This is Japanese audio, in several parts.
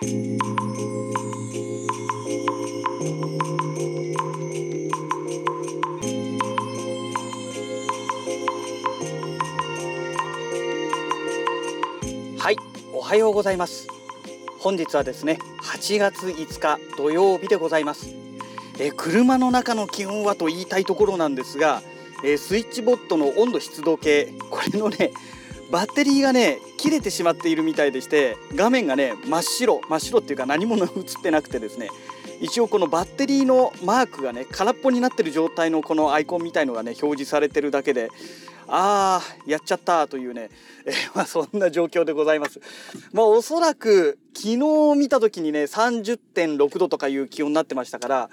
はいおはようございます。本日はですね8月5日土曜日でございます。え車の中の気温はと言いたいところなんですがえスイッチボットの温度湿度計これのねバッテリーがね切れてしまっているみたいでして画面がね真っ白真っ白っていうか何も映ってなくてですね一応このバッテリーのマークがね空っぽになってる状態のこのアイコンみたいのがね表示されてるだけであーやっちゃったというね、えー、まあ、そんな状況でございます。まあおそらく昨日見た時にね30.6度とかいう気温になってましたから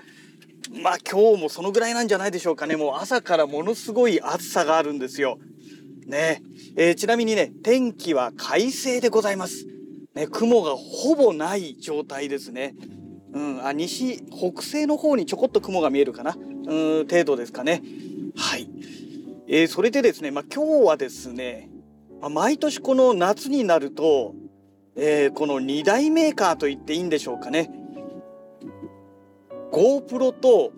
まあ今日もそのぐらいなんじゃないでしょうかねもう朝からものすごい暑さがあるんですよ。ねえー、ちなみにね天気は快晴でございます。ね、雲がほぼない状態ですね。うん、あ西北西の方にちょこっと雲が見えるかなうん程度ですかね。はい、えー、それでですね、まあ、今日はですね、まあ、毎年この夏になると、えー、この2大メーカーと言っていいんでしょうかね GoPro と、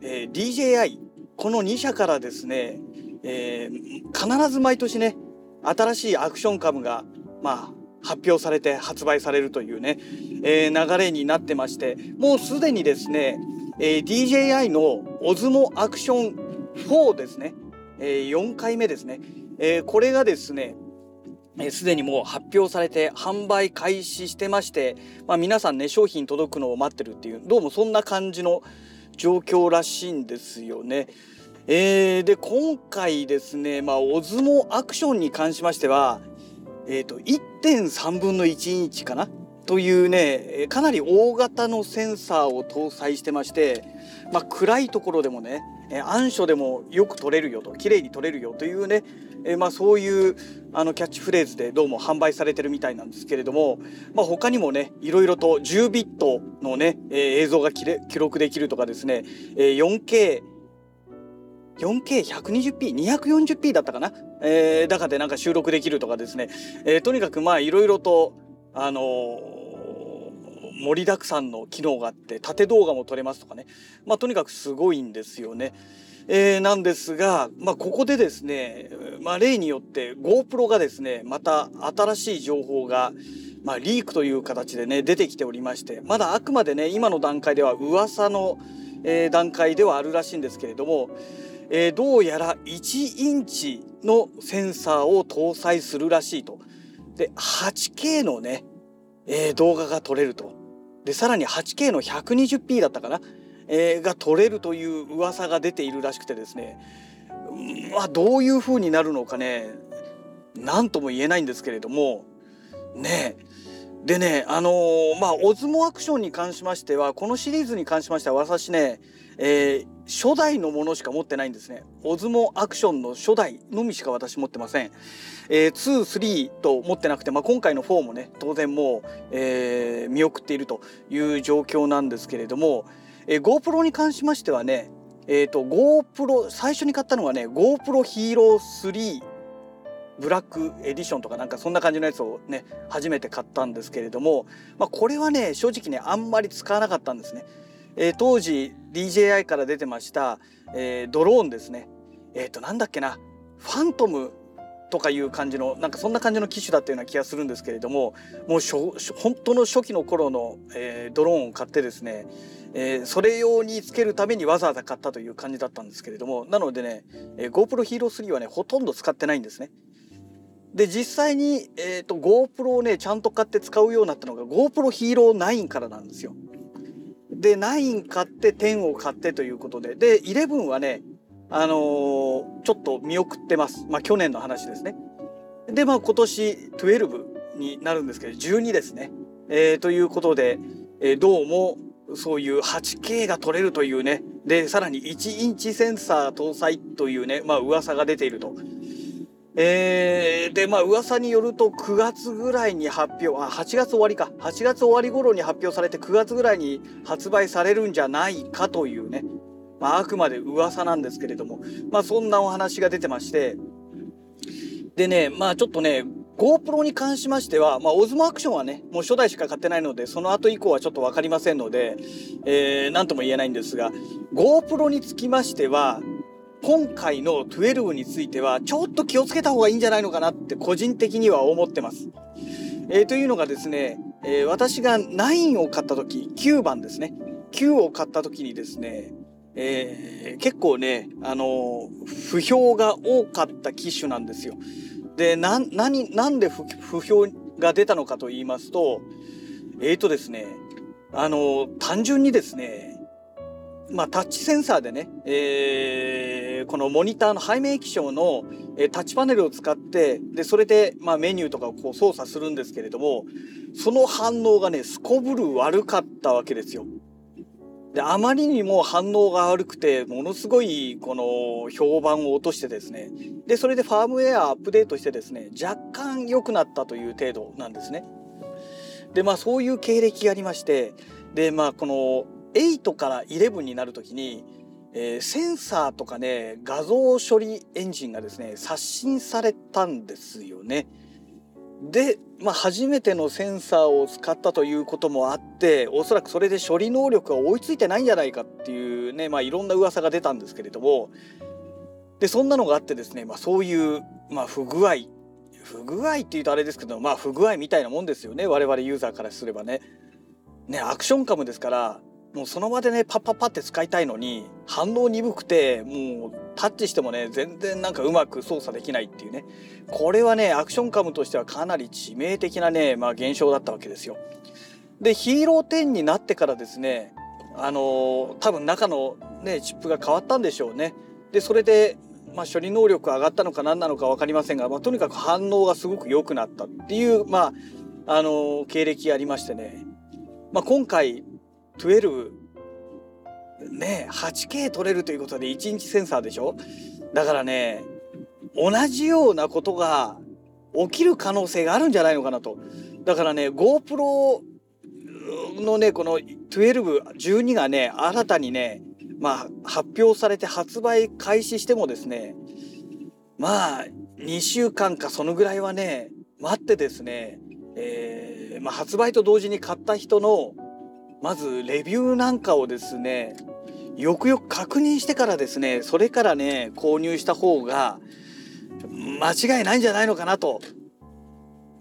えー、DJI この2社からですね、え必ず毎年ね新しいアクションカムがまあ発表されて発売されるというね、えー、流れになってましてもうすでにですね、えー、DJI の Osmo アクション4ですね、え4回目ですね、え、これがですねすで、にもう発表されて販売開始してまして、まあ、皆さんね商品届くのを待ってるっていうどうもそんな感じの状況らしいんですよね。えー、で今回ですね、まあ、オズモアクションに関しましては、えーと、1.3分の1インチかな？というねかなり大型のセンサーを搭載してまして、まあ、暗いところでもね暗所でもよく撮れるよと綺麗に撮れるよというね、えまあ、そういうあのキャッチフレーズでどうも販売されてるみたいなんですけれども、まあ、他にもねいろいろと10ビットのね、え映像が記録できるとかですね、え 4K 4K120p、240p だったかな、えー、中でなんか収録できるとかですね、えー、とにかくまあいろいろと、あのー、盛りだくさんの機能があって縦動画も撮れますとかね、まあ、とにかくすごいんですよね。えー、なんですが、まあ、ここでですね、まあ、例によって GoPro がですねまた新しい情報が、まあ、リークという形でね出てきておりましてまだあくまでね今の段階では噂の、えー、段階ではあるらしいんですけれどもえー、どうやら1インチのセンサーを搭載するらしいと。で 8K のね、えー、動画が撮れると。でさらに 8K の 120p だったかな、えー、が撮れるという噂が出ているらしくてですねまあどういう風になるのかね何とも言えないんですけれどもねえでねあのー、まあオズモアクションに関しましてはこのシリーズに関しましては私ねえー、初代のものしか持ってないんですね。オズモアクションの初代のみしか私持ってません。えー、2、3と持ってなくて、まあ、今回の4もね、当然もう、えー、見送っているという状況なんですけれども、えー、GoPro に関しましてはね、えっ、ー、と、GoPro、最初に買ったのはね、GoPro Hero 3ブラックエディションとかなんかそんな感じのやつをね初めて買ったんですけれども、まあ、これはね正直ねあんまり使わなかったんですね。えー、当時 DJI から出てました、えー、ドローンですねえっ、ー、となんだっけなファントムとかいう感じのなんかそんな感じの機種だったような気がするんですけれどももう本当の初期の頃の、えー、ドローンを買ってですね、えー、それ用につけるためにわざわざ買ったという感じだったんですけれどもなのでね、えー、GoPro Hero 3はねほとんど使ってないんですね。で実際に、えーと、と GoPro をねちゃんと買って使うようになったのが GoPro Hero 9からなんですよ。で9買って10を買ってということで。で11はねあのー、ちょっと見送ってます。まあ去年の話ですね。でまあ今年12になるんですけど12ですね、えー、ということで、えー、どうもそういう 8K が撮れるというね。でさらに1インチセンサー搭載というねまあ噂が出ていると。えー、でまあ噂によると9月ぐらいに発表あ8月終わりか。8月終わり頃に発表されて9月ぐらいに発売されるんじゃないかというね、まあ、あくまで噂なんですけれども。まあそんなお話が出てまして。でねまあちょっとね GoPro に関しましては、まあ、オズモアクションはね、もう初代しか買ってないので、その後以降はちょっと分かりませんので、えー、とも言えないんですが、GoPro につきましては、今回の12については、ちょっと気をつけた方がいいんじゃないのかなって個人的には思ってます。えー、というのがですね、えー、私が9を買った時、9番ですね。9を買った時にですね、えー、結構ね、あの不評が多かった機種なんですよ。で、な、何、なんで不評が出たのかと言いますと、えーとですね、あの、単純にですね、まあ、タッチセンサーでね、えー、のモニターの背面液晶の、え、タッチパネルを使って、で、それで、ま、メニューとかをこう操作するんですけれども、その反応がね、すこぶる悪かったわけですよ。で、あまりにも反応が悪くて、ものすごい、この、評判を落としてですね。で、それでファームウェアアップデートしてですね、若干良くなったという程度なんですね。で、まあ、そういう経歴がありまして、で、まあ、この、8から11になるときに、えー、センサーとかね、画像処理エンジンがですね、刷新されたんですよね。で、まあ、初めてのセンサーを使ったということもあっておそらくそれで処理能力が追いついてないんじゃないかっていうね、まあ、いろんな噂が出たんですけれどもでそんなのがあってですね、まあ、そういう、まあ、不具合不具合っていうとあれですけどまあ不具合みたいなもんですよね我々ユーザーからすればね。ねアクションカムですからもうその場でねパッパッパって使いたいのに反応鈍くてもうタッチしてもね全然なんかうまく操作できないっていうねこれはねアクションカムとしてはかなり致命的なねまあ現象だったわけですよ。でヒーロー10になってからですねあのー、多分中のねチップが変わったんでしょうね。でそれでまあ、処理能力上がったのか何なのか分かりませんが、まあ、とにかく反応がすごく良くなったっていう、まあ、あのー、経歴がありましてね、まあ、今回12ね 8K 撮れるということで1日センサーでしょだからね同じようなことが起きる可能性があるんじゃないのかなとだからね GoPro のねこの1212がね新たにねまあ発表されて発売開始してもですねまあ2週間かそのぐらいはね待ってですね、えーまあ、発売と同時に買った人のまずレビューなんかをですねよくよく確認してからですねそれからね購入した方が間違いないんじゃないのかなと、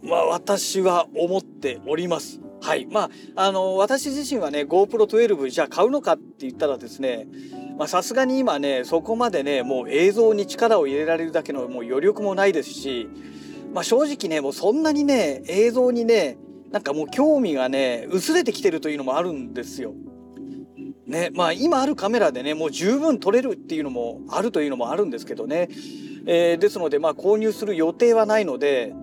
まあ、私は思っております。はい。まあ、あの、私自身はね、GoPro12 じゃあ買うのかって言ったらですね、まさすがに今ね、そこまでね、もう映像に力を入れられるだけのもう余力もないですし、まあ正直ね、もうそんなにね、映像にね、なんかもう興味がね薄れてきてるというのもあるんですよ。ねまあ今あるカメラでねもう十分撮れるっていうのもあるというのもあるんですけどね、えー、ですのでまあ購入する予定はないので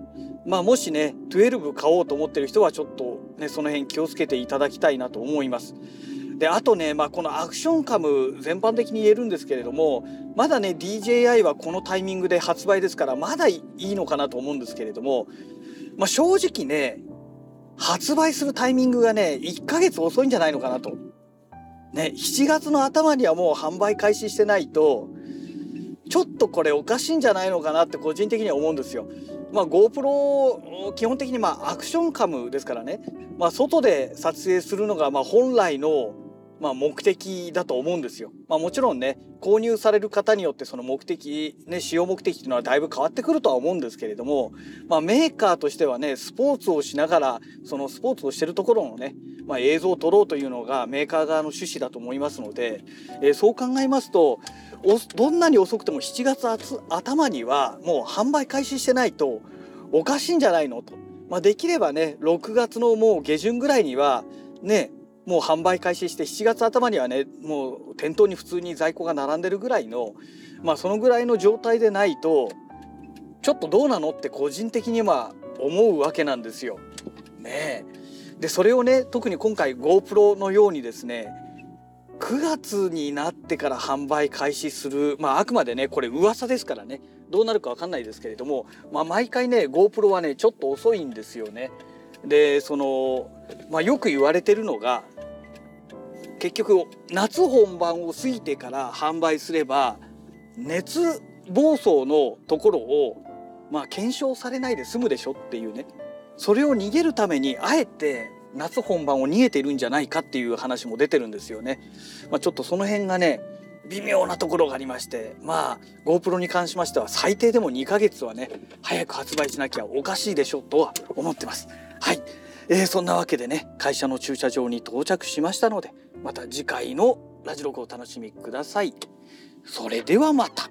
まあもしね12買おうと思ってる人はちょっとねその辺気をつけていただきたいなと思います。であとね、まあ、このアクションカム全般的に言えるんですけれどもまだね DJI はこのタイミングで発売ですからまだいいのかなと思うんですけれども、まあ、正直ね発売するタイミングがね、1ヶ月遅いんじゃないのかなと。ね、7月の頭にはもう販売開始してないと、ちょっとこれおかしいんじゃないのかなって個人的には思うんですよ。まあ GoPro 基本的にまあアクションカムですからね、まあ外で撮影するのがまあ本来のまあ、目的だと思うんですよ。まあ、もちろんね購入される方によってその目的、ね、使用目的っていうのはだいぶ変わってくるとは思うんですけれども、まあ、メーカーとしてはねスポーツをしながらそのスポーツをしてるところのね、まあ、映像を撮ろうというのがメーカー側の趣旨だと思いますので、えー、そう考えますとどんなに遅くても7月頭にはもう販売開始してないとおかしいんじゃないのと。まあ、できればね6月のもう下旬ぐらいにはねもう販売開始して7月頭にはねもう店頭に普通に在庫が並んでるぐらいのまあそのぐらいの状態でないとちょっとどうなのって個人的には思うわけなんですよ。ねでそれをね特に今回 GoPro のようにですね9月になってから販売開始するまああくまでねこれ噂ですからねどうなるか分かんないですけれども、まあ、毎回ね GoPro はねちょっと遅いんですよね。でその、まあ、よく言われてるのが結局夏本番を過ぎてから販売すれば熱暴走のところをまあ検証されないで済むでしょっていうねそれを逃げるためにあえて夏本番を逃げているんじゃないかっていう話も出てるんですよね。まあ、ちょっとその辺がね微妙なところがありましてまあ GoPro に関しましては最低でも2ヶ月はね早く発売しなきゃおかしいでしょとは思ってます。はい、えー、そんなわけでね会社の駐車場に到着しましたのでまた次回のラジログをお楽しみください。それではまた。